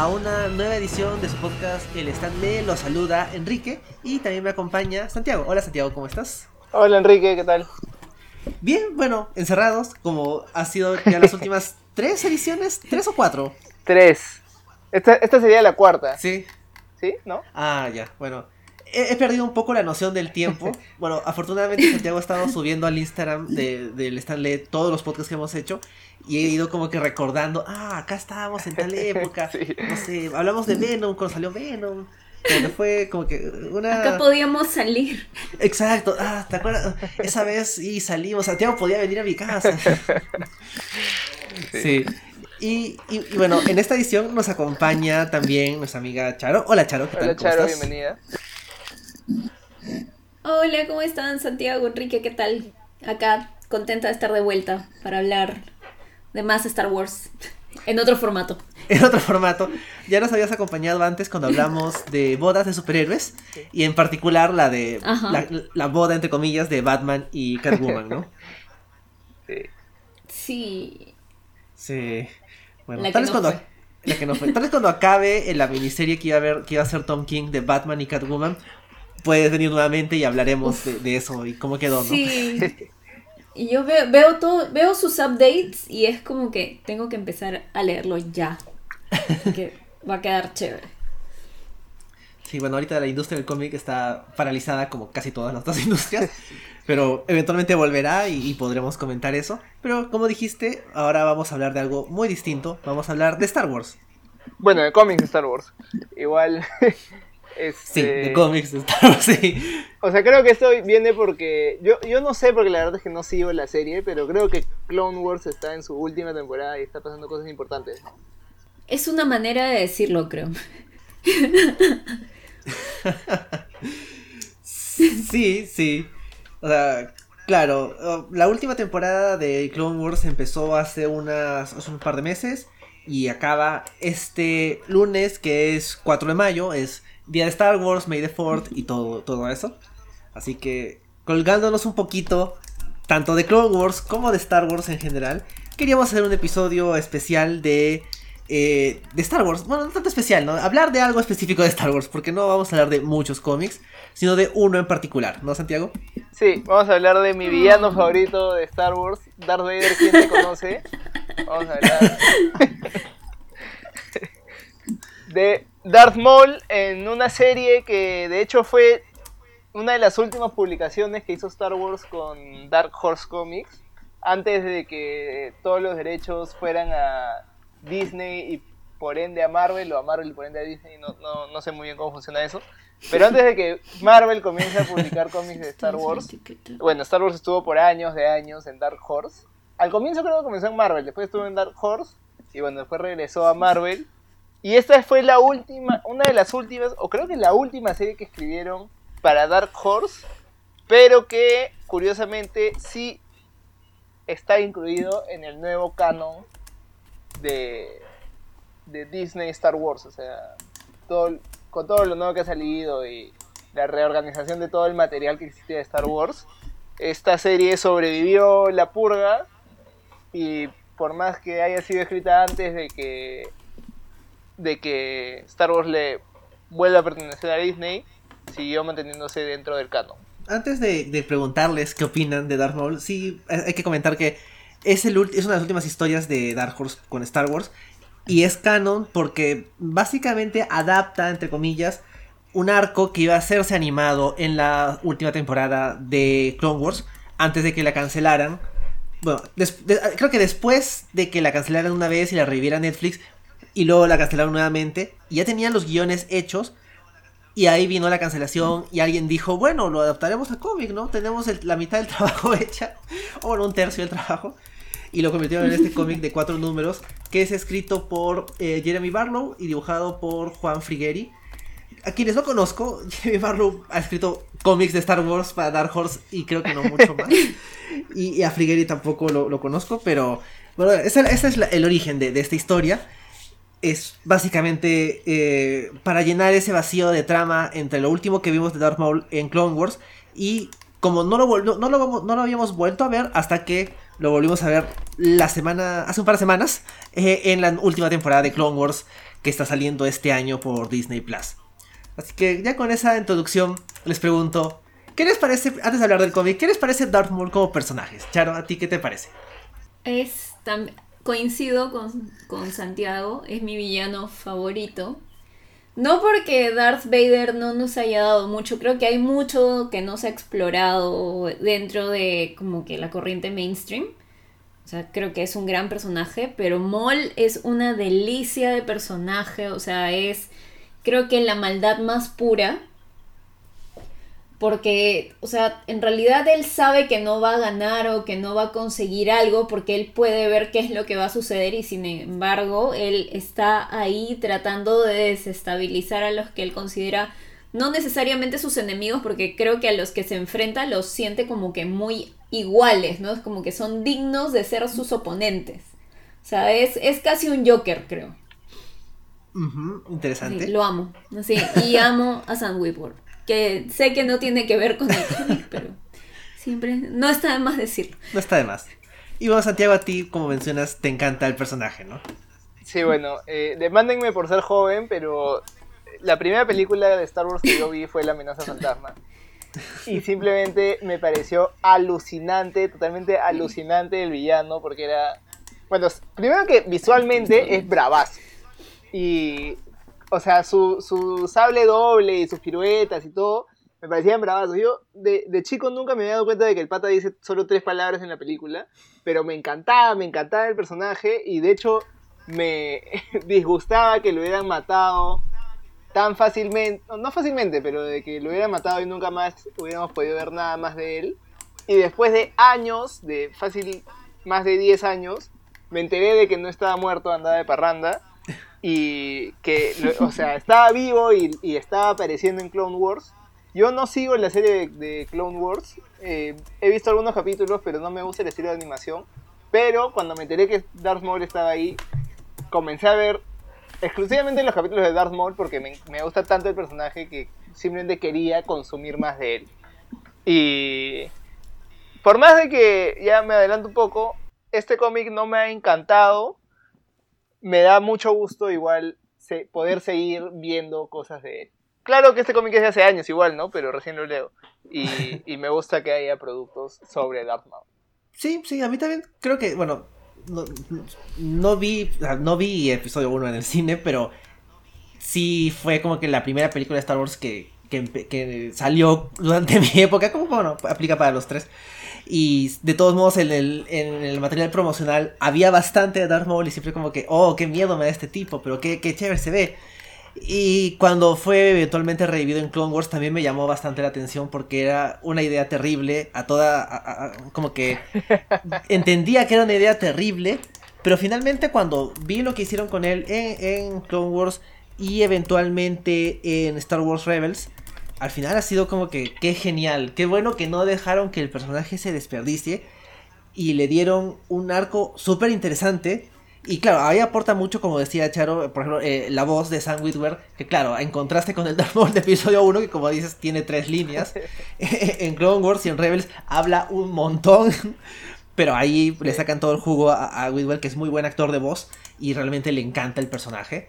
A una nueva edición de su podcast El Stand Me. Los saluda Enrique y también me acompaña Santiago. Hola Santiago, ¿cómo estás? Hola Enrique, ¿qué tal? Bien, bueno, encerrados, como ha sido ya las últimas tres ediciones, tres o cuatro. Tres. Esta, esta sería la cuarta. Sí. ¿Sí? ¿No? Ah, ya, bueno. He, he perdido un poco la noción del tiempo. Bueno, afortunadamente Santiago ha estado subiendo al Instagram de, del Stanley todos los podcasts que hemos hecho. Y he ido como que recordando, ah, acá estábamos en tal época. Sí. No sé, hablamos de Venom cuando salió Venom. Pero fue como que una... Acá podíamos salir. Exacto, ah, ¿te acuerdas? Esa vez y salimos, Santiago podía venir a mi casa. Sí. Y, y- y bueno, en esta edición nos acompaña también nuestra amiga Charo. Hola Charo, ¿qué tal? Hola ¿Cómo Charo, estás? bienvenida. Hola, ¿cómo están? Santiago, Enrique, ¿qué tal? Acá, contenta de estar de vuelta para hablar de más Star Wars en otro formato. En otro formato, ya nos habías acompañado antes cuando hablamos de bodas de superhéroes y en particular la de la, la boda entre comillas de Batman y Catwoman, ¿no? Sí. Sí. Sí. Bueno, La tal que vez no cuando fue. la que no fue. Tal vez cuando acabe en la miniserie que iba a ver, que iba a ser Tom King de Batman y Catwoman, puedes venir nuevamente y hablaremos de, de eso y cómo quedó, ¿no? Sí. Y yo veo, veo todo, veo sus updates y es como que tengo que empezar a leerlo ya. Que va a quedar chévere. Sí, bueno, ahorita la industria del cómic está paralizada como casi todas las otras industrias, pero eventualmente volverá y, y podremos comentar eso. Pero como dijiste, ahora vamos a hablar de algo muy distinto, vamos a hablar de Star Wars. Bueno, de cómics de Star Wars. Igual. este, Sí, de cómics de Star Wars, sí. O sea, creo que esto viene porque. Yo, yo no sé, porque la verdad es que no sigo la serie, pero creo que Clone Wars está en su última temporada y está pasando cosas importantes. Es una manera de decirlo, creo. Sí, sí. O sea, claro, la última temporada de Clone Wars empezó hace, unas, hace un par de meses y acaba este lunes, que es 4 de mayo, es Día de Star Wars, May the Fourth y todo, todo eso. Así que, colgándonos un poquito, tanto de Clone Wars como de Star Wars en general, queríamos hacer un episodio especial de... eh, de Star Wars, bueno, no tanto especial, ¿no? Hablar de algo específico de Star Wars, porque no vamos a hablar de muchos cómics, sino de uno en particular, ¿no, Santiago? Sí, vamos a hablar de mi villano favorito de Star Wars, Darth Vader, ¿quién te conoce? Vamos a hablar de Darth Maul en una serie que de hecho fue una de las últimas publicaciones que hizo Star Wars con Dark Horse Comics, antes de que todos los derechos fueran a Disney y por ende a Marvel, o a Marvel y por ende a Disney, no, no, no sé muy bien cómo funciona eso. Pero antes de que Marvel comience a publicar cómics de Star Wars, bueno, Star Wars estuvo por años de años en Dark Horse. Al comienzo creo que comenzó en Marvel, después estuvo en Dark Horse y bueno, después regresó a Marvel. Y esta fue la última, una de las últimas, o creo que la última serie que escribieron para Dark Horse, pero que curiosamente sí está incluido en el nuevo canon de, de Disney Star Wars. O sea, con todo lo nuevo que ha salido y la reorganización de todo el material que existía de Star Wars, esta serie sobrevivió la purga y por más que haya sido escrita antes de que de que Star Wars le vuelva a pertenecer a Disney, siguió manteniéndose dentro del canon. Antes de, de preguntarles qué opinan de Darth Maul, sí hay que comentar que es, el, es una de las últimas historias de Dark Horse con Star Wars y es canon porque básicamente adapta, entre comillas, un arco que iba a hacerse animado en la última temporada de Clone Wars antes de que la cancelaran. Bueno, creo que después de que la cancelaran una vez y la reviviera Netflix y luego la cancelaron nuevamente, y ya tenían los guiones hechos, y ahí vino la cancelación y alguien dijo, bueno, lo adaptaremos a cómic, ¿no? Tenemos el- la mitad del trabajo hecha, o bueno, un tercio del trabajo, y lo convirtieron en este cómic de cuatro números, que es escrito por eh, Jeremy Barlow y dibujado por Juan Frigueri. A quienes no conozco, Jeremy Barlow ha escrito cómics de Star Wars para Dark Horse y creo que no mucho más. Y, y a Frigueri tampoco lo, lo conozco, pero bueno, ese, ese es la- el origen de, de esta historia es básicamente eh, para llenar ese vacío de trama entre lo último que vimos de Darth Maul en Clone Wars y como no lo, no, no lo, no lo habíamos vuelto a ver hasta que lo volvimos a ver la semana, hace un par de semanas, eh, en la última temporada de Clone Wars que está saliendo este año por Disney Plus. Así que ya con esa introducción les pregunto, ¿qué les parece, antes de hablar del cómic, qué les parece Darth Maul como personajes? Charo, ¿a ti qué te parece? Es coincido con, con Santiago, es mi villano favorito. No porque Darth Vader no nos haya dado mucho, creo que hay mucho que no se ha explorado dentro de como que la corriente mainstream. O sea, creo que es un gran personaje, pero Maul es una delicia de personaje, o sea, es creo que la maldad más pura porque, o sea, en realidad él sabe que no va a ganar o que no va a conseguir algo porque él puede ver qué es lo que va a suceder y sin embargo él está ahí tratando de desestabilizar a los que él considera no necesariamente sus enemigos porque creo que a los que se enfrenta los siente como que muy iguales, ¿no? Es como que son dignos de ser sus oponentes. O sea, es, es casi un Joker, creo. interesante. lo amo. Sí, y amo a Sam Whitworth que sé que no tiene que ver con el cómic, pero siempre no está de más decirlo. No está de más. Y bueno, Santiago, a ti, como mencionas, te encanta el personaje, ¿no? Sí, bueno, eh, demándenme por ser joven, pero la primera película de Star Wars que yo vi fue La amenaza fantasma. Y simplemente me pareció alucinante, totalmente alucinante el villano, porque era... Bueno, primero que visualmente es bravazo. Y o sea, su, su sable doble y sus piruetas y todo, me parecían bravazos. Yo de, de, chico nunca me había dado cuenta de que el pata dice solo tres palabras en la película, pero me encantaba, me encantaba el personaje y de hecho me disgustaba que lo hubieran matado tan fácilmente, no fácilmente, pero de que lo hubieran matado y nunca más hubiéramos podido ver nada más de él. Y después de años, de fácil más de 10 años, me enteré de que no estaba muerto, andaba de parranda y que, o sea, estaba vivo y, estaba apareciendo en Clone Wars. Yo no sigo la serie de, Clone Wars, eh, he visto algunos capítulos, pero no me gusta el estilo de animación. Pero cuando me enteré que Darth Maul estaba ahí, comencé a ver exclusivamente los capítulos de Darth Maul porque me, me gusta tanto el personaje que simplemente quería consumir más de él. Y por más de que ya me adelanto un poco, este cómic no me ha encantado, me da mucho gusto igual poder seguir viendo cosas de él. Claro que este cómic es de hace años igual, ¿no? Pero recién lo leo. Y, me gusta que haya productos sobre Darth Maul. Sí, sí, a mí también creo que, bueno, no, vi, no vi episodio 1 en el cine, pero sí fue como que la primera película de Star Wars que, que salió durante mi época, como bueno, aplica para los tres. Y de todos modos, en el, en el material promocional había bastante de Darth Maul y siempre como que, oh, qué miedo me da este tipo, pero qué, qué chévere se ve. Y cuando fue eventualmente revivido en Clone Wars también me llamó bastante la atención porque era una idea terrible, a toda, como que entendía que era una idea terrible, pero finalmente cuando vi lo que hicieron con él en, en Clone Wars y eventualmente en Star Wars Rebels, al final ha sido como que, qué genial, qué bueno que no dejaron que el personaje se desperdicie y le dieron un arco súper interesante. Y claro, ahí aporta mucho, como decía Charo, por ejemplo, eh, la voz de Sam Witwer, que claro, en contraste con el Darth Maul de episodio 1, que como dices tiene tres líneas, en Clone Wars y en Rebels habla un montón, pero ahí le sacan todo el jugo a, a Witwer, que es muy buen actor de voz y realmente le encanta el personaje.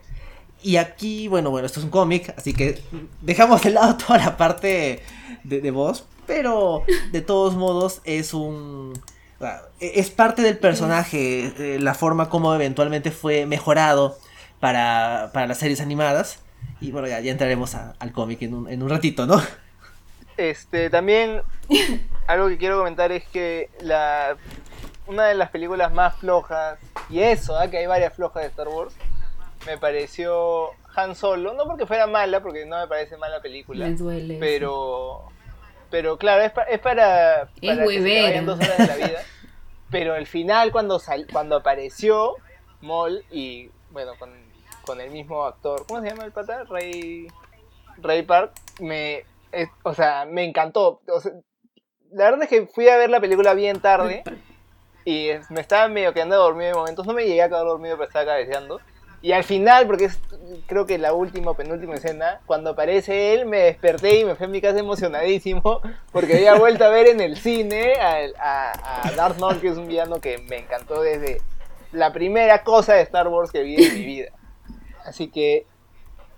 Y aquí, bueno, bueno, esto es un cómic, así que dejamos de lado toda la parte de, voz, pero de todos modos es un... Es parte del personaje, eh, la forma como eventualmente fue mejorado para, las series animadas. Y bueno, ya, ya entraremos al cómic en un, en un ratito, ¿no? Este, también algo que quiero comentar es que la una de las películas más flojas, y eso, ¿eh? que hay varias flojas de Star Wars, me pareció Han Solo, no porque fuera mala, porque no me parece mala película, pero pero claro, es, es para, para que se vayan dos horas de la vida. pero el final cuando sal, cuando apareció Moll y bueno, con, con, el mismo actor, ¿cómo se llama el pata? Ray Ray Park, me o sea, me encantó. la verdad es que fui a ver la película bien tarde y me estaba medio quedando dormido en momentos, no me llegué a quedar dormido pero estaba cabeceando Y al final, porque es creo que la última o penúltima escena, cuando aparece él, me desperté y me fui a mi casa emocionadísimo porque había vuelto a ver en el cine a, a, Darth Maul, que es un villano que me encantó desde la primera cosa de Star Wars que vi en mi vida. Así que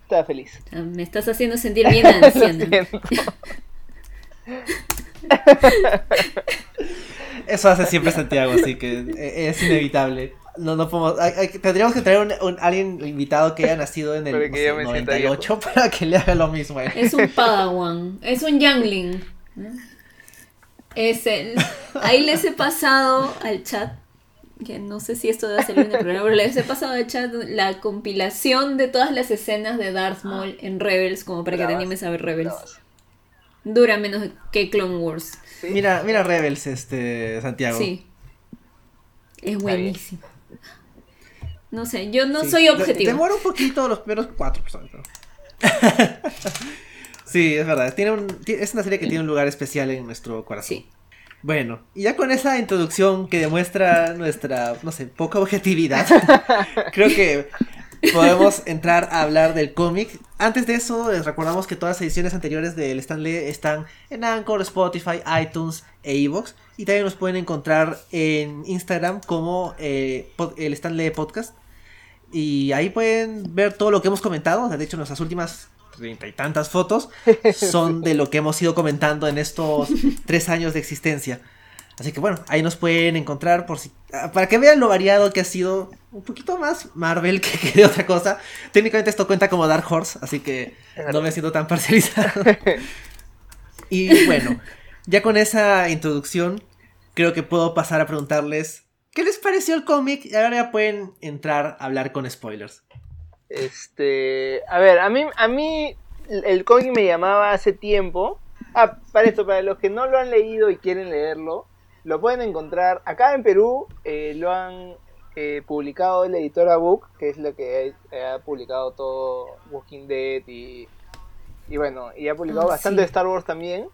estaba feliz. Ah, me estás haciendo sentir bien anciana. Eso hace siempre Santiago, así que e, es inevitable. No, no podemos. tendríamos que traer un, alguien invitado que haya nacido en el 98 para que le haga lo mismo. Es un Padawan, es un Youngling. Es el, ahí les he pasado al chat, que no sé si esto debe salir en el programa, pero les he pasado al chat la compilación de todas las escenas de Darth Maul en Rebels, como para que te animes a ver Rebels. Dura menos que Clone Wars. Mira, mira Rebels, este, Santiago. Sí. Es buenísimo. No sé, yo no soy objetivo. Demora un poquito los primeros cuatro personas. sí, es verdad. Tiene un, es una serie que tiene un lugar especial en nuestro corazón. Sí. Bueno, y ya con esa introducción que demuestra nuestra, no sé, poca objetividad, creo que podemos entrar a hablar del cómic. Antes de eso, les recordamos que todas las ediciones anteriores del Stanley están en Anchor, Spotify, iTunes e Evox. Y también nos pueden encontrar en Instagram como eh, el Stanley Podcast. Y ahí pueden ver todo lo que hemos comentado. De hecho, nuestras últimas treinta y tantas fotos son de lo que hemos ido comentando en estos tres años de existencia. Así que bueno, ahí nos pueden encontrar por si, ah, para que vean lo variado que ha sido un poquito más Marvel que, de otra cosa. Técnicamente esto cuenta como Dark Horse, así que no me siento tan parcializado. y bueno, ya con esa introducción, creo que puedo pasar a preguntarles ¿Qué les pareció el cómic? Y ahora ya pueden entrar a hablar con spoilers. Este, a ver, a mí, a mí el cómic me llamaba hace tiempo. Ah, para esto, para los que no lo han leído y quieren leerlo, lo pueden encontrar acá en Perú. Eh, lo han eh, publicado la editora Book, que es la que ha, publicado todo Walking Dead y, y bueno, y ha publicado ah, bastante Star Wars también.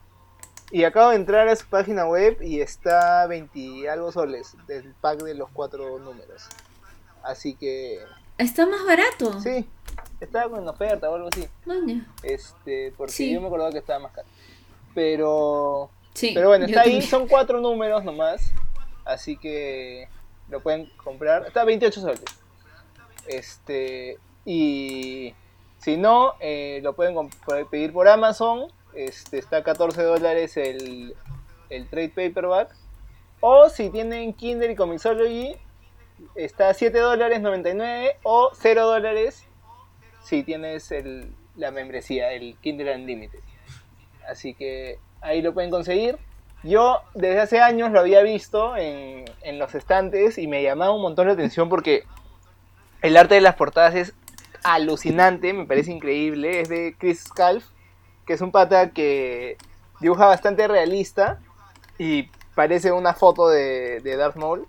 Y acabo de entrar a su página web y está 20 algo soles del pack de los cuatro números. Así que. Está más barato. Sí, estaba con oferta o algo así. Este, porque yo me acordaba que estaba más caro. Pero. Sí, pero bueno, está ahí, son cuatro números nomás. Así que lo pueden comprar. Está a 28 soles. Este. Y. Si no, eh, lo pueden pedir por Amazon este, está a 14 dólares el, trade paperback. O si tienen Kindle y Comixology, está a 7 dólares 99 o 0 dólares si tienes el, la membresía, el Kindle Unlimited. Así que ahí lo pueden conseguir. Yo desde hace años lo había visto en, en los estantes y me llamaba un montón la atención porque el arte de las portadas es alucinante, me parece increíble. Es de Chris Scalf que es un pata que dibuja bastante realista y parece una foto de, de Darth Maul.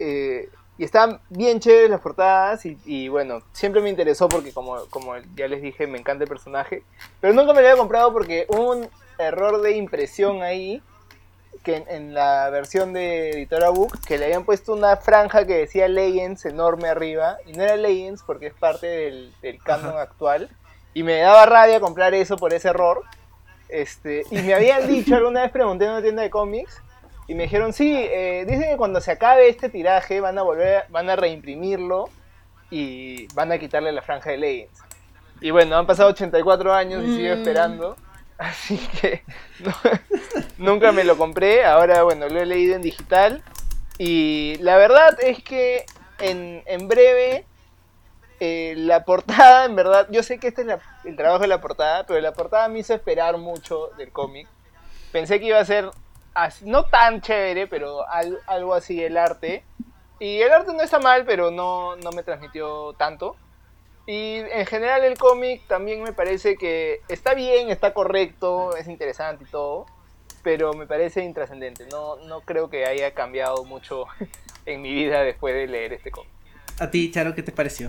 Eh, y están bien chéveres las portadas y, bueno, siempre me interesó porque como, como ya les dije, me encanta el personaje. Pero nunca me lo había comprado porque hubo un error de impresión ahí, que en, la versión de Editora Book, que le habían puesto una franja que decía Legends enorme arriba, y no era Legends porque es parte del, del canon actual. Y me daba rabia comprar eso por ese error. Este, y me habían dicho, alguna vez pregunté en una tienda de cómics, y me dijeron, sí, eh, dicen que cuando se acabe este tiraje van a volver, van a reimprimirlo y van a quitarle la franja de Legends. Y bueno, han pasado 84 años y sigo mm. esperando. Así que nunca me lo compré. Ahora, bueno, lo he leído en digital. Y la verdad es que en, en breve eh, la portada, en verdad, yo sé que este es el trabajo de la portada, pero la portada me hizo esperar mucho del cómic. Pensé que iba a ser no tan chévere, pero algo así el arte. Y el arte no está mal, pero no, no me transmitió tanto. Y en general el cómic también me parece que está bien, está correcto, es interesante y todo, pero me parece intrascendente. No, no creo que haya cambiado mucho en mi vida después de leer este cómic. A ti, Charo, ¿qué te pareció?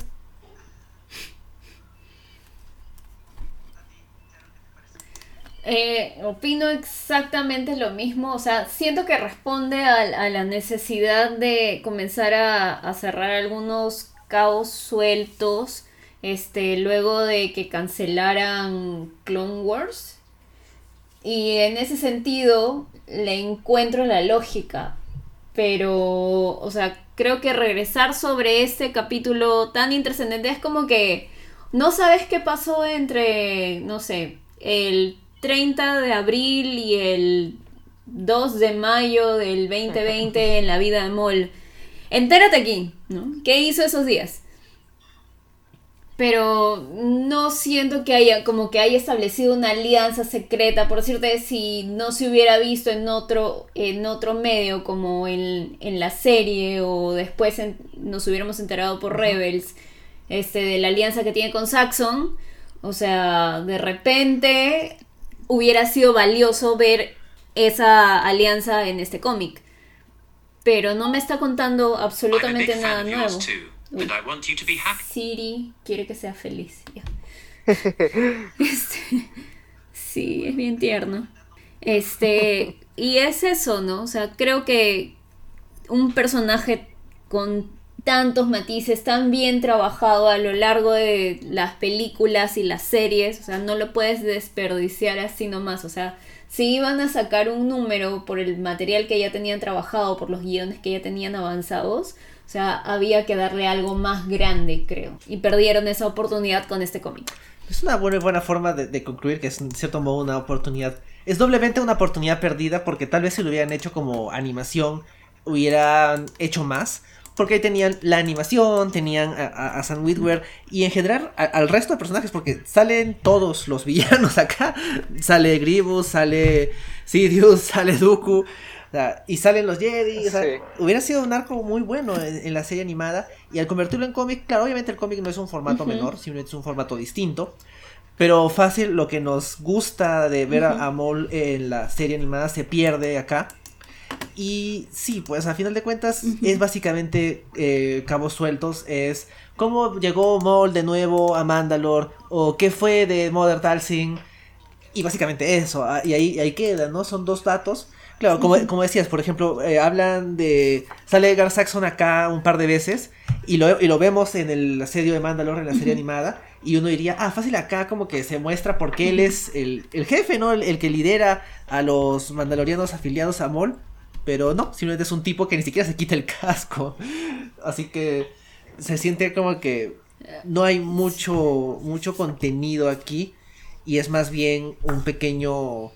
Eh, opino exactamente lo mismo, o sea, siento que responde a, la necesidad de comenzar a, cerrar algunos cabos sueltos este, luego de que cancelaran Clone Wars. Y en ese sentido le encuentro la lógica. Pero, o sea, creo que regresar sobre este capítulo tan intrascendente es como que no sabes qué pasó entre, no sé, el 30 de abril y el 2 de mayo del 2020 en la vida de Moll. Entérate aquí, ¿no? ¿Qué hizo esos días? pero no siento que haya como que haya establecido una alianza secreta, por decirte, si no se hubiera visto en otro, en otro medio como en, en la serie o después nos hubiéramos enterado por Rebels este, de la alianza que tiene con Saxon, o sea, de repente hubiera sido valioso ver esa alianza en este cómic, pero no me está contando absolutamente nada nuevo. Siri quiere que sea feliz. Este, sí, es bien tierno. Este, y es eso, ¿no? O sea, creo que un personaje con tantos matices, tan bien trabajado a lo largo de las películas y las series, o sea, no lo puedes desperdiciar así nomás, o sea, si iban a sacar un número por el material que ya tenían trabajado, por los guiones que ya tenían avanzados, o sea, había que darle algo más grande, creo. Y perdieron esa oportunidad con este cómic. Es una buena, buena forma de, concluir que es cierto modo una oportunidad. Es doblemente una oportunidad perdida porque tal vez si lo hubieran hecho como animación hubieran hecho más. Porque ahí tenían la animación, tenían a, Sam Witwer y en general al resto de personajes, porque salen todos los villanos acá. Sale Grievous, sale Sidious, sale Dooku y salen los Jedi. hubiera sido un arco muy bueno en, la serie animada. Y al convertirlo en cómic, claro, obviamente el cómic no es un formato menor, simplemente es un formato distinto. Pero fácil, lo que nos gusta de ver a, Mol en la serie animada se pierde acá. Y sí, pues a final de cuentas es básicamente eh, cabos sueltos. Es cómo llegó Mol de nuevo a Mandalore. O qué fue de Mother Talsing. Y básicamente eso. Ah, y ahí, ahí queda, ¿no? Son dos datos Claro, como, como decías, por ejemplo, eh, hablan de. Sale Gar Saxon acá un par de veces y lo, y lo vemos en el asedio de Mandalore, en la serie animada. Y uno diría, ah, fácil acá como que se muestra porque él es el, jefe, ¿no? El, que lidera a los mandalorianos afiliados a Mol. Pero no, simplemente es un tipo que ni siquiera se quita el casco. Así que se siente como que no hay mucho, mucho contenido aquí. Y es más bien un pequeño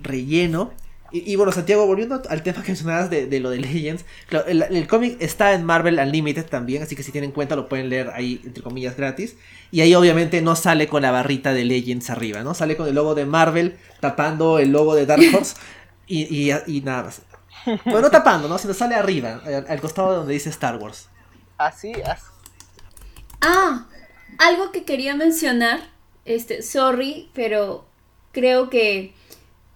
relleno y, bueno, Santiago, volviendo al tema que mencionabas de, lo de Legends, el, cómic está en Marvel Unlimited también, así que si tienen cuenta lo pueden leer ahí, entre comillas, gratis. Y ahí obviamente no sale con la barrita de Legends arriba, ¿no? Sale con el logo de Marvel tapando el logo de Dark Horse y, y, nada más. Bueno, no tapando, ¿no? Sino sale arriba, al, costado donde dice Star Wars. Así, así. Ah, algo que quería mencionar, este, sorry, pero creo que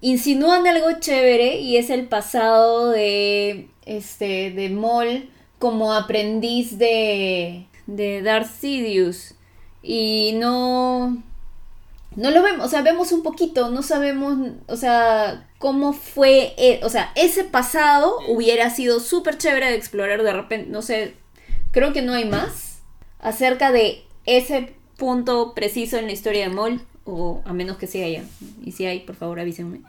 insinúan algo chévere y es el pasado de este de Moll como aprendiz de de Darth Sidious y no no lo vemos, o sea, vemos un poquito, no sabemos, o sea, cómo fue, e, o sea, ese pasado hubiera sido súper chévere de explorar de repente, no sé, creo que no hay más acerca de ese punto preciso en la historia de Moll, o a menos que sí haya, y si hay, por favor avísenme.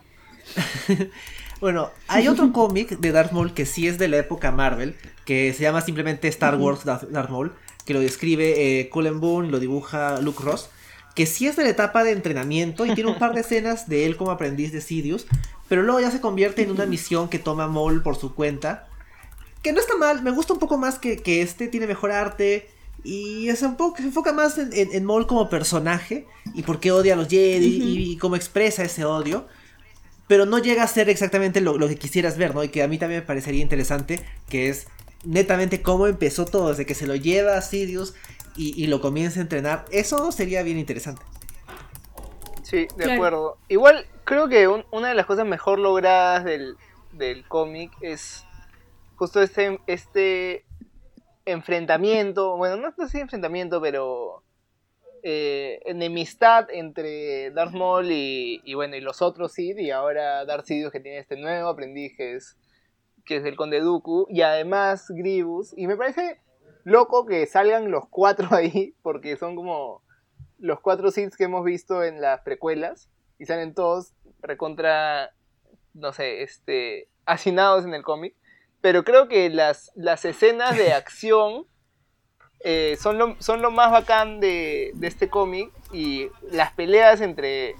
bueno, hay otro cómic de Darth Maul que sí es de la época Marvel, que se llama simplemente Star Wars Darth Maul, que lo describe eh, Cullen Boone, lo dibuja Luke Ross, que sí es de la etapa de entrenamiento y tiene un par de escenas de él como aprendiz de Sidious, pero luego ya se convierte en una misión que toma Maul por su cuenta, que no está mal, me gusta un poco más que, que este, tiene mejor arte. Y es un poco, se enfoca más en, en, Maul como personaje y por qué odia a los Jedi y, cómo expresa ese odio pero no llega a ser exactamente lo, que quisieras ver, ¿no? Y que a mí también me parecería interesante, que es netamente cómo empezó todo, desde que se lo lleva a Sidious y, lo comienza a entrenar. Eso sería bien interesante. Sí, de acuerdo. Igual creo que una de las cosas mejor logradas del, del cómic es justo este, este enfrentamiento, bueno, no, no sé enfrentamiento, pero eh, enemistad entre Darth Maul y, bueno, y los otros Sith, y ahora Darth Sidious que tiene este nuevo aprendiz que es, que es el Conde Dooku, y además Grievous, y me parece loco que salgan los cuatro ahí, porque son como los cuatro Sith que hemos visto en las precuelas, y salen todos recontra, no sé, este, hacinados en el cómic. Pero creo que las, las escenas de acción eh, son, lo, son lo más bacán de, de este cómic, y las peleas entre,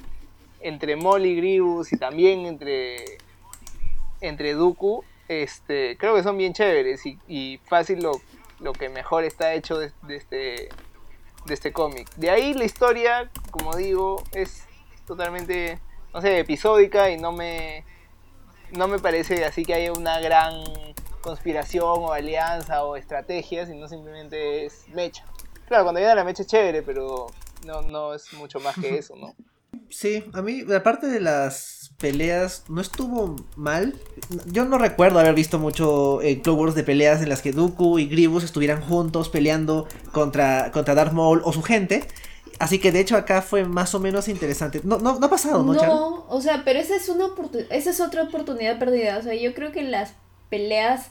entre Molly Grievous, y también entre, entre Dooku, este, creo que son bien chéveres, y, y fácil lo, lo que mejor está hecho de, de este de este cómic. De ahí la historia, como digo, es totalmente, no sé, episódica y no me, no me parece así que haya una gran conspiración o alianza o estrategia, sino simplemente es mecha. Claro, cuando viene la mecha es chévere, pero no, no es mucho más que eso, ¿no? Sí, a mí, aparte de las peleas, no estuvo mal. Yo no recuerdo haber visto mucho en Clone Wars de peleas en las que Dooku y Grievous estuvieran juntos peleando contra, contra Darth Maul o su gente. Así que de hecho acá fue más o menos interesante. No, no, no ha pasado, ¿no? No, o sea, pero esa es una esa es otra oportunidad perdida. O sea, yo creo que las peleas,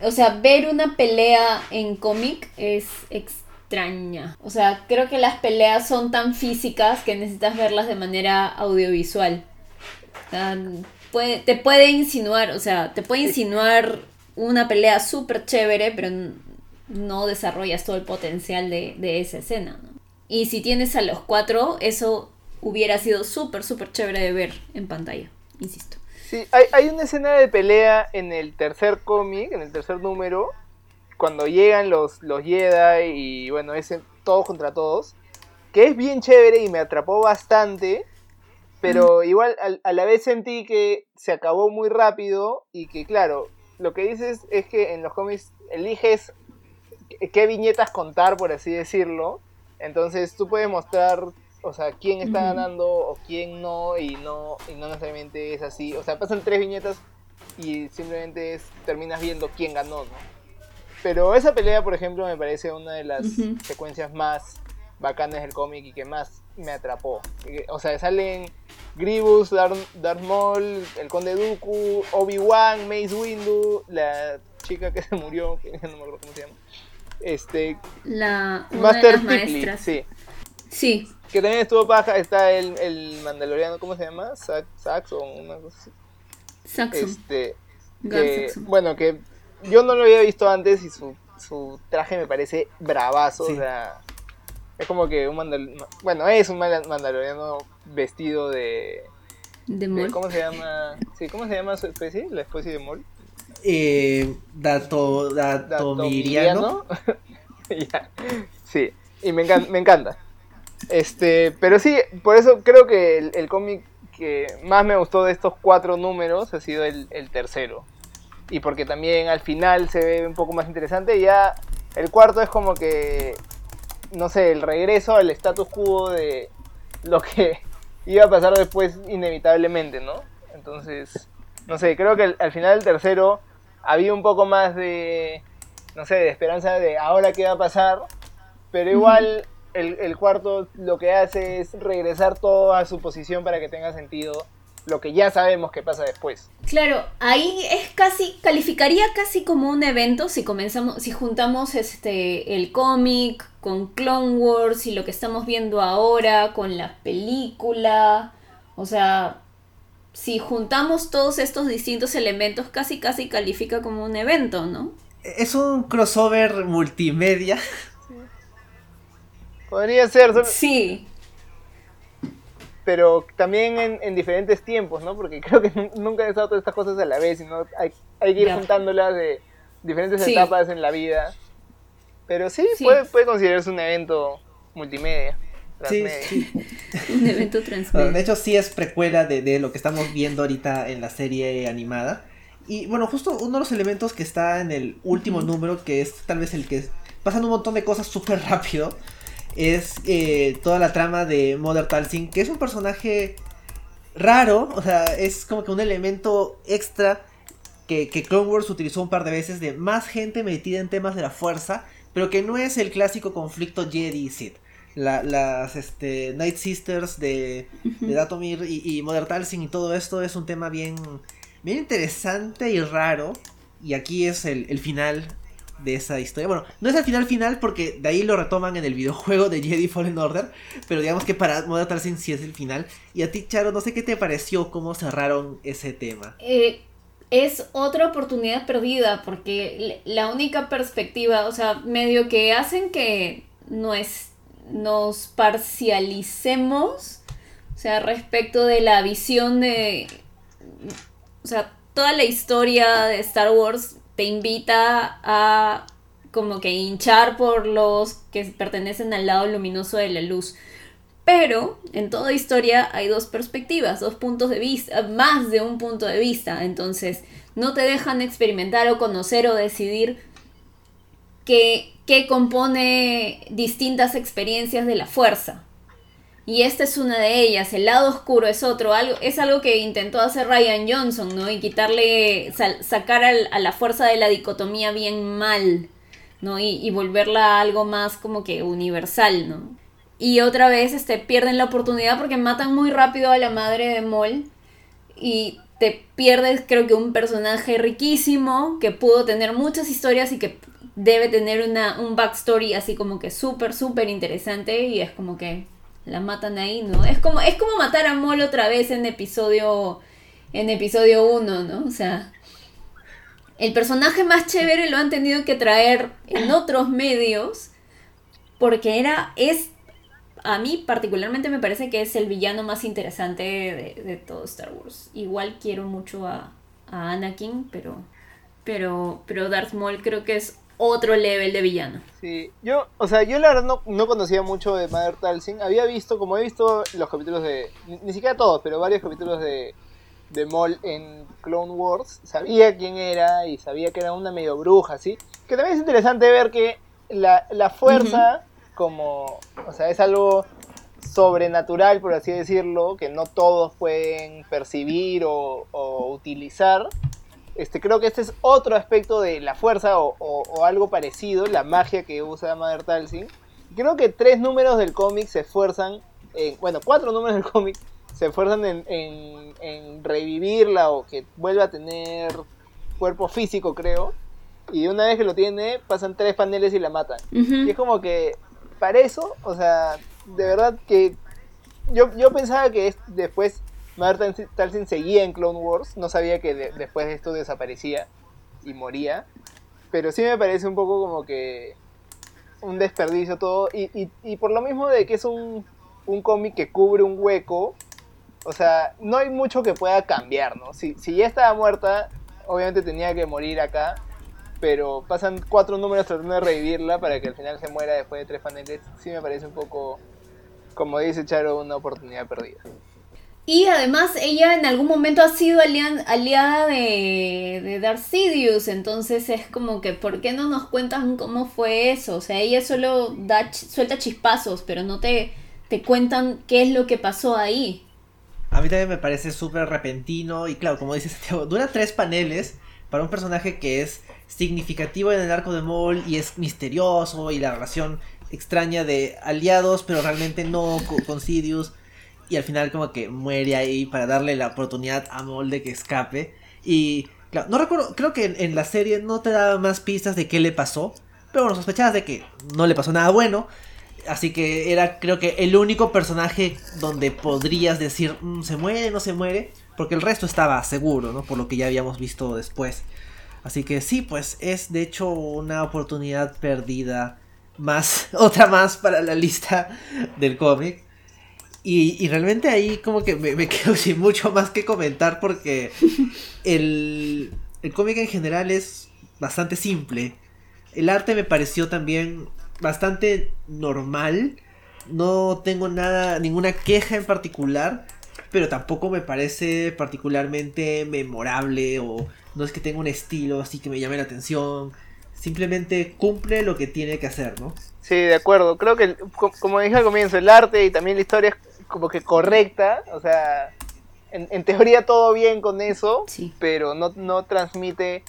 o sea, ver una pelea en cómic es extraña. O sea, creo que las peleas son tan físicas que necesitas verlas de manera audiovisual. Puede- te puede insinuar, o sea, te puede insinuar una pelea súper chévere, pero no desarrollas todo el potencial de, de esa escena. ¿no? Y si tienes a los cuatro, eso hubiera sido súper, súper chévere de ver en pantalla, insisto. Sí, hay, hay una escena de pelea en el tercer cómic, en el tercer número, cuando llegan los, los Jedi y bueno, ese todos contra todos, que es bien chévere y me atrapó bastante, pero igual al- a la vez sentí que se acabó muy rápido y que claro, lo que dices es que en los cómics eliges qué- viñetas contar, por así decirlo, entonces tú puedes mostrar, o sea, quién está ganando o quién no y no y no necesariamente es así, o sea, pasan tres viñetas y simplemente es- terminas viendo quién ganó, ¿no? Pero esa pelea, por ejemplo, me parece una de las secuencias más bacanas del cómic y que más me atrapó. Que- O sea, salen Grievous, Darth, Darth Maul, el Conde Dooku, Obi-Wan, Mace Windu, la chica que se murió, que no me acuerdo cómo se llama. Este, La una de Master las Tipley, maestras. sí. Sí, Que también estuvo paja, está el, el mandaloriano, ¿cómo se llama? Sax, Saxon, una cosa así. Saxon. Este, Gar que, Saxon. bueno, que yo no lo había visto antes y su, su traje me parece bravazo, Sí. o sea, es como que un mandal bueno, es un mandaloriano vestido de, de Maul. ¿cómo se llama? Sí, ¿cómo se llama su especie? La especie de Mol. Eh, dato, datomiriano. Ya, Sí, y me encanta, me encanta. Este, pero sí, por eso creo que el, el cómic que más me gustó de estos cuatro números ha sido el, el tercero. Y porque también al final se ve un poco más interesante. Ya el cuarto es como que, no sé, el regreso al status quo de lo que iba a pasar después inevitablemente, ¿no? Entonces, no sé, creo que al, al final del tercero había un poco más de, no sé, de esperanza de ahora qué va a pasar. Pero igual el, el cuarto lo que hace es regresar todo a su posición para que tenga sentido lo que ya sabemos que pasa después. Claro, ahí es casi, calificaría casi como un evento si comenzamos, si juntamos este el cómic con Clone Wars y lo que estamos viendo ahora con la película. O sea, si juntamos todos estos distintos elementos, casi casi califica como un evento, ¿no? Es un crossover multimedia. Podría ser, solo- Sí, pero también en, en diferentes tiempos, ¿no? Porque creo que nu- nunca han estado todas estas cosas a la vez, sino hay, hay que ir juntándolas de diferentes Sí. etapas en la vida. Pero sí, Sí. Puede, puede considerarse un evento multimedia. Sí, transmedia. sí. un evento Bueno, de transmedia. hecho, sí es precuela de, de lo que estamos viendo ahorita en la serie animada. Y bueno, justo uno de los elementos que está en el último número, que es tal vez el que es- pasan un montón de cosas súper rápido, es eh, toda la trama de Mother Talzin, que es un personaje raro, o sea, es como que un elemento extra que, que Clone Wars utilizó un par de veces de más gente metida en temas de la fuerza, pero que no es el clásico conflicto Jedi y Sith. La- las este, Night Sisters de, de Datomir y, y Mother Talzin y todo esto es un tema bien, bien interesante y raro. Y aquí es el, el final de esa historia. Bueno, no es el final final porque de ahí lo retoman en el videojuego de Jedi Fallen Order, pero digamos que para Modern Talsin sí es el final. Y a ti, Charo, no sé qué te pareció cómo cerraron ese tema. Eh, es otra oportunidad perdida porque la única perspectiva, o sea, medio que hacen que no es, nos parcialicemos, o sea, respecto de la visión de, o sea, toda la historia de Star Wars te invita a como que hinchar por los que pertenecen al lado luminoso de la luz. Pero en toda historia hay dos perspectivas, dos puntos de vista, más de un punto de vista. Entonces no te dejan experimentar o conocer o decidir qué, qué compone distintas experiencias de la fuerza. Y esta es una de ellas, el lado oscuro es otro, algo, es algo que intentó hacer Ryan Johnson, ¿no? Y quitarle, sacar a la fuerza de la dicotomía bien mal, ¿no? Y, volverla algo más como que universal, ¿no? Y otra vez este, pierden la oportunidad porque matan muy rápido a la madre de Moll y te pierdes creo que un personaje riquísimo que pudo tener muchas historias y que debe tener una, un backstory así como que súper, súper interesante y es como que la matan ahí, ¿no? Es como, es como matar a Mol otra vez en episodio. En episodio 1, ¿no? O sea. El personaje más chévere lo han tenido que traer en otros medios. Porque era. es. A mí particularmente me parece que es el villano más interesante de, todo Star Wars. Igual quiero mucho a, a Anakin, pero. Pero. Pero Darth Maul creo que es otro level de villano. Sí, yo, o sea, yo la verdad no, no conocía mucho de Mother Talzin. Había visto, como he visto los capítulos de, ni, siquiera todos, pero varios capítulos de, de Maul en Clone Wars, sabía quién era y sabía que era una medio bruja, ¿sí? Que también es interesante ver que la, la fuerza, como, o sea, es algo sobrenatural, por así decirlo, que no todos pueden percibir o, o utilizar este, creo que este es otro aspecto de la fuerza o, algo parecido, la magia que usa Mother Talzin. Creo que tres números del cómic se esfuerzan, bueno, cuatro números del cómic se esfuerzan en, revivirla o que vuelva a tener cuerpo físico, creo. Y una vez que lo tiene, pasan tres paneles y la matan. Y es como que, para eso, o sea, de verdad que yo, yo pensaba que después Mother Talzin seguía en Clone Wars, no sabía que después de esto desaparecía y moría, pero sí me parece un poco como que un desperdicio todo, y, por lo mismo de que es un, cómic que cubre un hueco, o sea, no hay mucho que pueda cambiar, ¿no? Si, si ya estaba muerta, obviamente tenía que morir acá, pero pasan cuatro números tratando de revivirla para que al final se muera después de tres paneles, sí me parece un poco, como dice Charo, una oportunidad perdida. Y además ella en algún momento ha sido aliada de, de Darth Sidious, entonces es como que, ¿por qué no nos cuentan cómo fue eso? O sea, ella solo da, suelta chispazos, pero no te, te cuentan qué es lo que pasó ahí. A mí también me parece súper repentino y claro, como dices, dura tres paneles para un personaje que es significativo en el arco de Maul y es misterioso y la relación extraña de aliados, pero realmente no con Sidious y al final como que muere ahí para darle la oportunidad a Molde que escape. Y claro, no recuerdo, creo que en, la serie no te daba más pistas de qué le pasó, pero bueno, sospechabas de que no le pasó nada bueno. Así que era creo que el único personaje donde podrías decir mm, se muere, no se muere, porque el resto estaba seguro, ¿no? Por lo que ya habíamos visto después. Así que sí, pues es de hecho una oportunidad perdida más, otra más para la lista del cómic. Y, realmente ahí como que me, quedo sin mucho más que comentar porque el, el cómic en general es bastante simple. El arte me pareció también bastante normal. No tengo nada, ninguna queja en particular. Pero tampoco me parece particularmente memorable. O no es que tenga un estilo así que me llame la atención. Simplemente cumple lo que tiene que hacer, ¿no? Sí, de acuerdo. Creo que, como dije al comienzo, el arte y también la historia como que correcta, o sea, en, teoría todo bien con eso, pero no, no transmite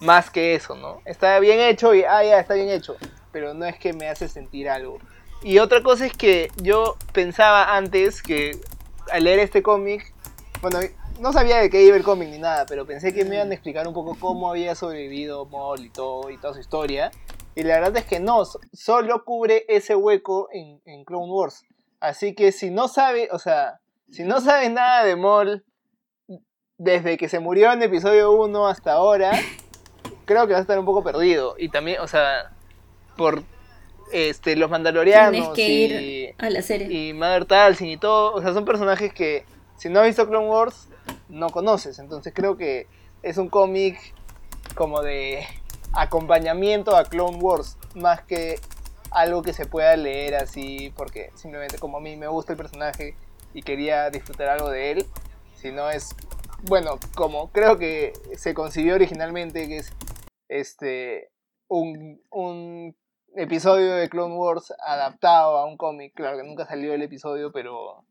más que eso, ¿no? Está bien hecho y, ah, ya, está bien hecho, pero no es que me hace sentir algo. Y otra cosa es que yo pensaba antes que al leer este cómic, bueno, no sabía de qué iba el cómic ni nada, pero pensé que me iban a explicar un poco cómo había sobrevivido Maul y todo, y toda su historia. Y la verdad es que no, solo cubre ese hueco en, en Clone Wars. Así que si no sabe, o sea, si no sabes nada de Maul desde que se murió en episodio 1 hasta ahora, creo que va a estar un poco perdido. Y también, o sea, por este los mandalorianos que y, ir a la serie. y Mother Talzin y todo, o sea, son personajes que si no has visto Clone Wars no conoces, entonces creo que es un cómic como de acompañamiento a Clone Wars, más que algo que se pueda leer así, porque simplemente como a mí me gusta el personaje y quería disfrutar algo de él, si no es, bueno, como creo que se concibió originalmente, que es este un, un episodio de Clone Wars adaptado a un cómic, claro que nunca salió el episodio, pero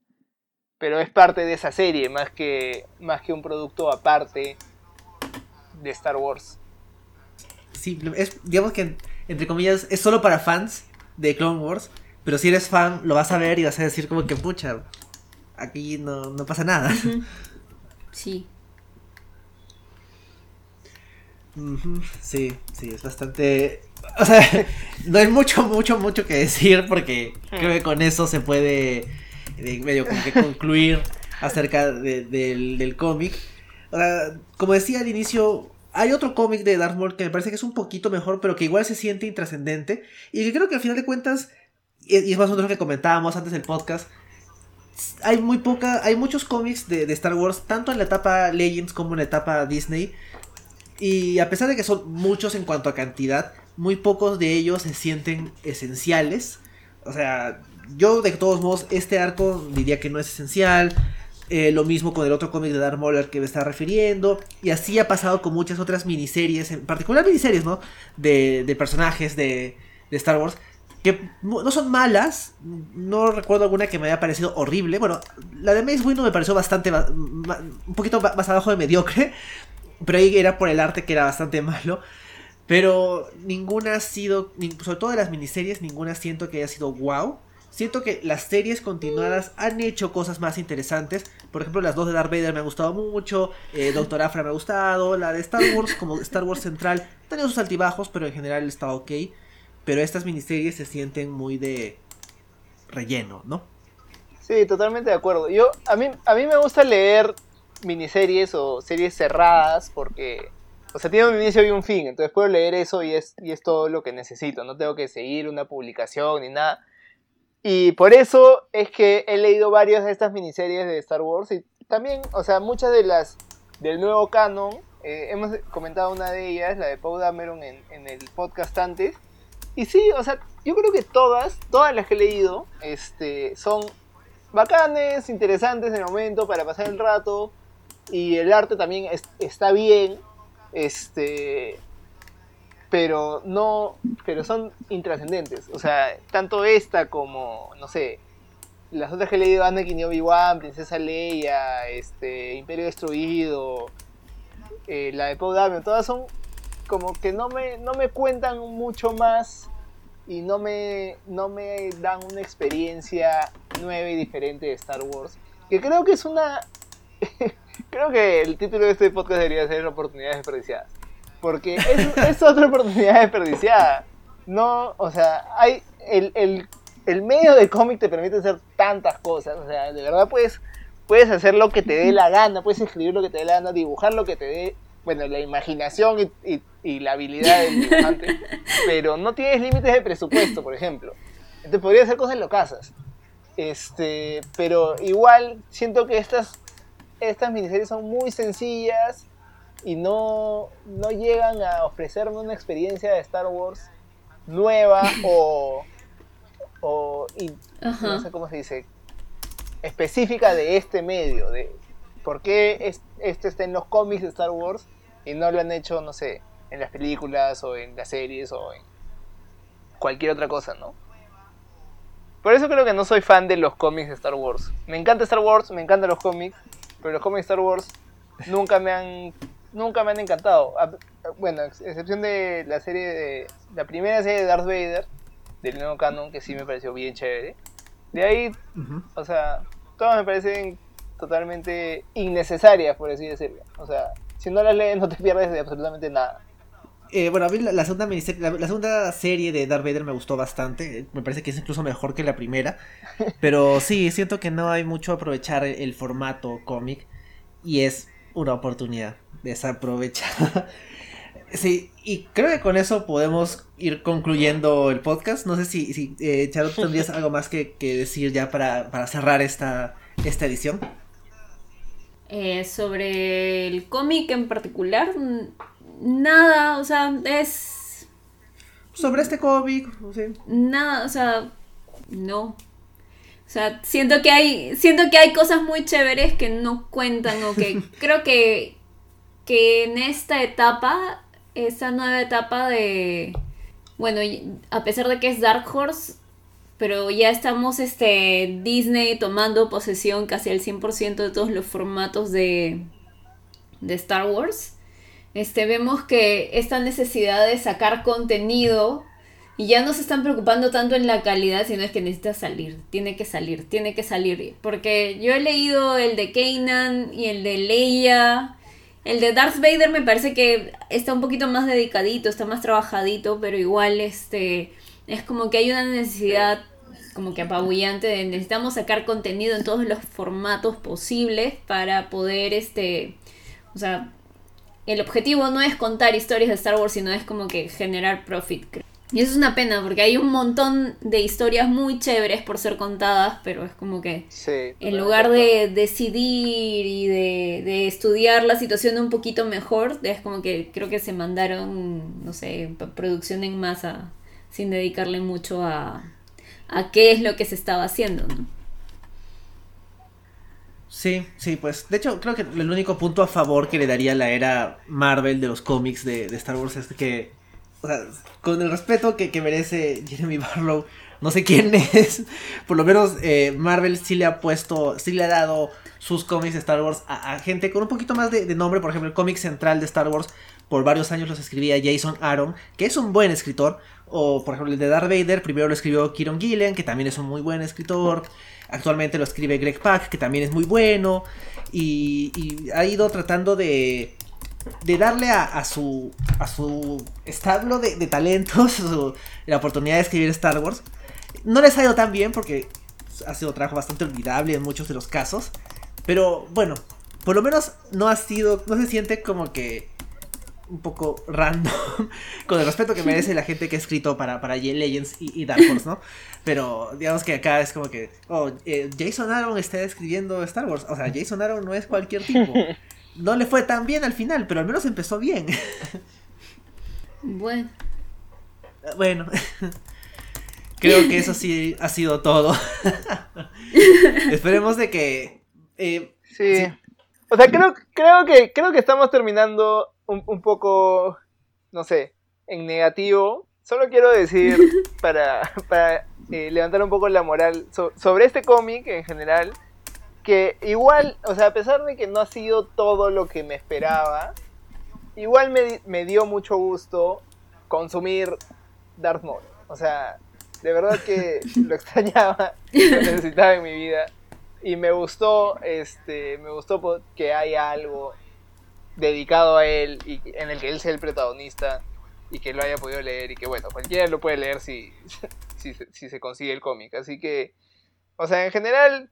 pero es parte de esa serie más que más que un producto aparte de Star Wars. Sí, digamos que entre comillas es solo para fans de Clone Wars, pero si eres fan lo vas a ver y vas a decir como que pucha, aquí no, no pasa nada. Sí. Sí, sí, es bastante... O sea, no hay mucho, mucho, mucho que decir porque creo que con eso se puede eh, medio como que concluir acerca de- del, del cómic. O sea, como decía al inicio, hay otro cómic de Darth Maul que me parece que es un poquito mejor, pero que igual se siente intrascendente y que creo que al final de cuentas, y es más o menos lo que comentábamos antes del podcast, hay muy poca, hay muchos cómics de, de Star Wars, tanto en la etapa Legends como en la etapa Disney, y a pesar de que son muchos en cuanto a cantidad, muy pocos de ellos se sienten esenciales. O sea, yo de todos modos, este arco diría que no es esencial. Eh, lo mismo con el otro cómic de Darth Maul que me estaba refiriendo. Y así ha pasado con muchas otras miniseries, en particular miniseries, ¿no? De, de personajes de, de Star Wars. Que no son malas. No recuerdo alguna que me haya parecido horrible. Bueno, la de Mace Windu me pareció bastante. un poquito más abajo de mediocre. Pero ahí era por el arte que era bastante malo. Pero ninguna ha sido, sobre todo de las miniseries, ninguna siento que haya sido wow. Siento que las series continuadas han hecho cosas más interesantes. Por ejemplo, las dos de Darth Vader me han gustado mucho. Eh, Doctor Afra me ha gustado. La de Star Wars, como Star Wars Central, tenido sus altibajos, pero en general está ok. Pero estas miniseries se sienten muy de relleno, ¿no? Sí, totalmente de acuerdo. Yo a mí a mí me gusta leer miniseries o series cerradas porque o sea, tiene un inicio y un fin, entonces puedo leer eso y es y es todo lo que necesito, no tengo que seguir una publicación ni nada. Y por eso es que he leído varias de estas miniseries de Star Wars y también, o sea, muchas de las del nuevo canon, eh, hemos comentado una de ellas, la de Paul Dameron en, en el podcast antes. Y sí, o sea, yo creo que todas, todas las que he leído, este, son bacanes, interesantes en el momento para pasar el rato. Y el arte también es- está bien. Este. Pero no. Pero son intrascendentes. O sea, tanto esta como. No sé. Las otras que he leído, Anakin y Obi-Wan, Princesa Leia, este, Imperio Destruido, eh, la de Paul Dameron, todas son como que no me, no me cuentan mucho más y no me, no me dan una experiencia nueva y diferente de Star Wars. Que creo que es una. creo que el título de este podcast debería ser Oportunidades desperdiciadas. Porque es, es otra oportunidad desperdiciada. No, o sea, hay. El, el, el medio de cómic te permite hacer tantas cosas. O sea, de verdad puedes, puedes hacer lo que te dé la gana, puedes escribir lo que te dé la gana, dibujar lo que te dé. Bueno, la imaginación y, y- y la habilidad del dibujante. pero no tienes límites de presupuesto, por ejemplo. Entonces podría hacer cosas locasas. Este, pero igual siento que estas, estas miniseries son muy sencillas y no, no llegan a ofrecerme una experiencia de Star Wars nueva o, o y- no sé cómo se dice, específica de este medio, de por qué es- este está en los cómics de Star Wars y no lo han hecho, no sé, en las películas o en las series o en cualquier otra cosa, ¿no? Por eso creo que no soy fan de los cómics de Star Wars. Me encanta Star Wars, me encantan los cómics, pero los cómics de Star Wars nunca me han nunca me han encantado. A- Bueno, ex- excepción de la serie de la primera serie de Darth Vader del nuevo canon que sí me pareció bien chévere. De ahí o sea, todas me parecen totalmente innecesarias, por así decirlo. O sea, si no las lees no te pierdes de absolutamente nada. Eh, bueno, a mí la, segunda la, segunda serie de Darth Vader me gustó bastante. Me parece que es incluso mejor que la primera. Pero sí, siento que no hay mucho aprovechar el, formato cómic. Y es una oportunidad desaprovechada. sí, y creo que con eso podemos ir concluyendo el podcast. No sé si, si eh, tendrías algo más que, decir ya para, para cerrar esta, esta edición. Eh, sobre el cómic en particular, nada, o sea, es... Sobre este cómic, Nada, o sea, no. O sea, siento que hay siento que hay cosas muy chéveres que no cuentan o que creo que que en esta etapa, esta nueva etapa de bueno, a pesar de que es Dark Horse, pero ya estamos este Disney tomando posesión casi al 100% de todos los formatos de de Star Wars este, vemos que esta necesidad de sacar contenido y ya no se están preocupando tanto en la calidad, sino es que necesita salir, tiene que salir, tiene que salir. Porque yo he leído el de Kanan y el de Leia. El de Darth Vader me parece que está un poquito más dedicadito, está más trabajadito, pero igual este es como que hay una necesidad como que apabullante de necesitamos sacar contenido en todos los formatos posibles para poder este o sea, el objetivo no es contar historias de Star Wars, sino es como que generar profit. Y eso es una pena, porque hay un montón de historias muy chéveres por ser contadas, pero es como que en lugar de decidir y de, estudiar la situación un poquito mejor, es como que creo que se mandaron, no sé, producción en masa, sin dedicarle mucho a, a qué es lo que se estaba haciendo, ¿no? Sí, sí, pues de hecho creo que el único punto a favor que le daría la era Marvel de los cómics de, Star Wars es que, o sea, con el respeto que, merece Jeremy Barlow, no sé quién es, por lo menos eh, Marvel sí le ha puesto, sí le ha dado sus cómics de Star Wars a, gente con un poquito más de, nombre, por ejemplo el cómic central de Star Wars por varios años los escribía Jason Aaron, que es un buen escritor, o por ejemplo el de Darth Vader, primero lo escribió Kieron Gillen, que también es un muy buen escritor. Actualmente lo escribe Greg Pak, que también es muy bueno. Y, ha ido tratando de, de darle a, su, a su establo de, talentos la oportunidad de escribir Star Wars. No les ha ido tan bien porque ha sido trabajo bastante olvidable en muchos de los casos. Pero bueno, por lo menos no ha sido, no se siente como que un poco random, con el respeto que merece la gente que ha escrito para, para Legends y, Dark Horse, ¿no? Pero digamos que acá es como que, oh, eh, Jason Aaron está escribiendo Star Wars, o sea, Jason Aaron no es cualquier tipo. No le fue tan bien al final, pero al menos empezó bien. Bueno. Bueno. Creo que eso sí ha sido todo. Esperemos de que... Eh, sí. O sea, creo, creo, que, creo que estamos terminando un, poco, no sé, en negativo. Solo quiero decir, para, para eh, levantar un poco la moral sobre este cómic en general, que igual, o sea, a pesar de que no ha sido todo lo que me esperaba, igual me, me dio mucho gusto consumir Darth Maul. O sea, de verdad que lo extrañaba, lo necesitaba en mi vida. Y me gustó, este, me gustó que haya algo dedicado a él y en el que él sea el protagonista y que lo haya podido leer y que bueno, cualquiera lo puede leer si, si, se consigue el cómic. Así que, o sea, en general,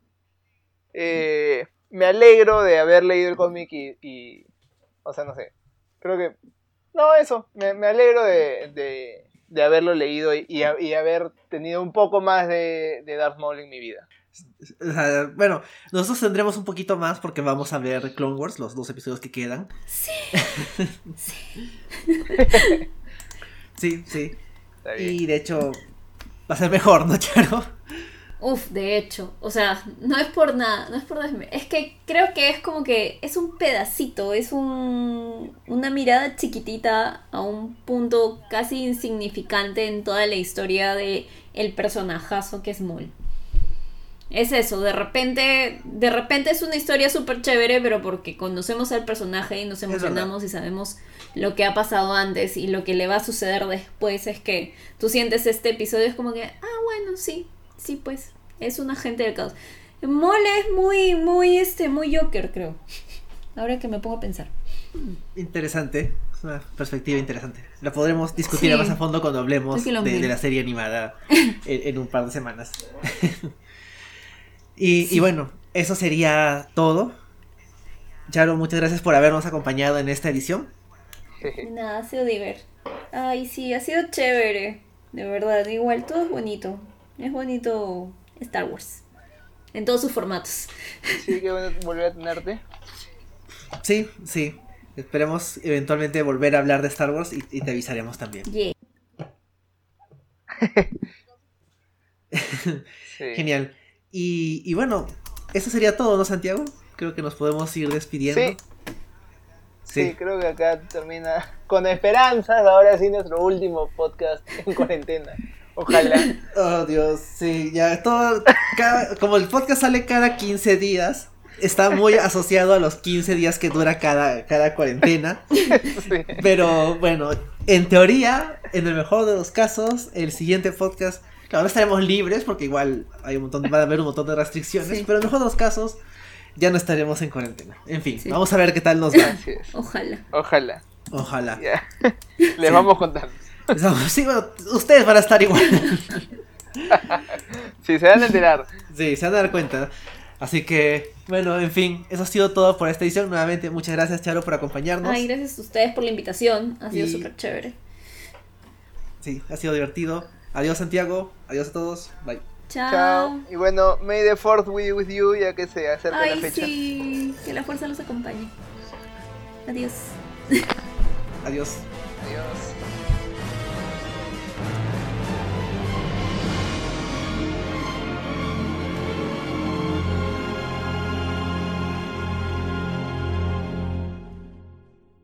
eh, me alegro de haber leído el cómic y, o sea, no sé, creo que, no, eso, me, me alegro de, de, de, haberlo leído y, y, haber tenido un poco más de, de Darth Maul en mi vida bueno, nosotros tendremos un poquito más porque vamos a ver Clone Wars, los dos episodios que quedan. Sí. sí. sí, sí. Y de hecho, va a ser mejor, ¿no, Charo? Uf, de hecho, o sea, no es por nada, no es por nada, es que creo que es como que es un pedacito, es un, una mirada chiquitita a un punto casi insignificante en toda la historia de el personajazo que es Maul. Es eso, de repente, de repente es una historia súper chévere, pero porque conocemos al personaje y nos emocionamos y sabemos lo que ha pasado antes y lo que le va a suceder después es que tú sientes este episodio es como que, ah, bueno, sí, sí, pues, es un agente del caos. Mole es muy, muy, este, muy Joker, creo. Ahora que me pongo a pensar. Interesante. Es una perspectiva interesante. La podremos discutir Sí. más a fondo cuando hablemos de, la serie animada en, en un par de semanas. y, y bueno, eso sería todo. Charo, muchas gracias por habernos acompañado en esta edición. De Nada, ha sido diver. Ay, sí, ha sido chévere. De verdad, igual, todo es bonito. Es bonito Star Wars. En todos sus formatos. Sí, qué bueno volver a tenerte. Sí, sí. Esperemos eventualmente volver a hablar de Star Wars y, y te avisaremos también. Yeah. Sí. Genial. Y, y bueno, eso sería todo, ¿no, Santiago? Creo que nos podemos ir despidiendo. Sí. Sí, creo que acá termina con esperanzas. Ahora sí, nuestro último podcast en cuarentena. Ojalá. Oh, Dios, sí, ya todo. cada- como el podcast sale cada 15 días, está muy asociado a los 15 días que dura cada, cada cuarentena. Sí. Pero bueno, en teoría, en el mejor de los casos, el siguiente podcast. Claro, no estaremos libres porque igual hay un montón, va a haber un montón de restricciones, Sí. pero en el mejor de los casos ya no estaremos en cuarentena. En fin, Sí. vamos a ver qué tal nos va. Ojalá. Ojalá. Ojalá. Ya. Les vamos contando. Sí, bueno, ustedes van a estar igual. Si se van a enterar. Sí, se van a dar cuenta. Así que, bueno, en fin, eso ha sido todo por esta edición. Nuevamente, muchas gracias, Charo, por acompañarnos. Ay, gracias a ustedes por la invitación. Ha sido Y- súper chévere. Sí, ha sido divertido. Adiós, Santiago. Adiós a todos. Bye. Chao. Chao. Y bueno, May the Fourth be with you, ya que se acerca la Ay, fecha. sí. Que la fuerza los acompañe. Adiós. Adiós. Adiós.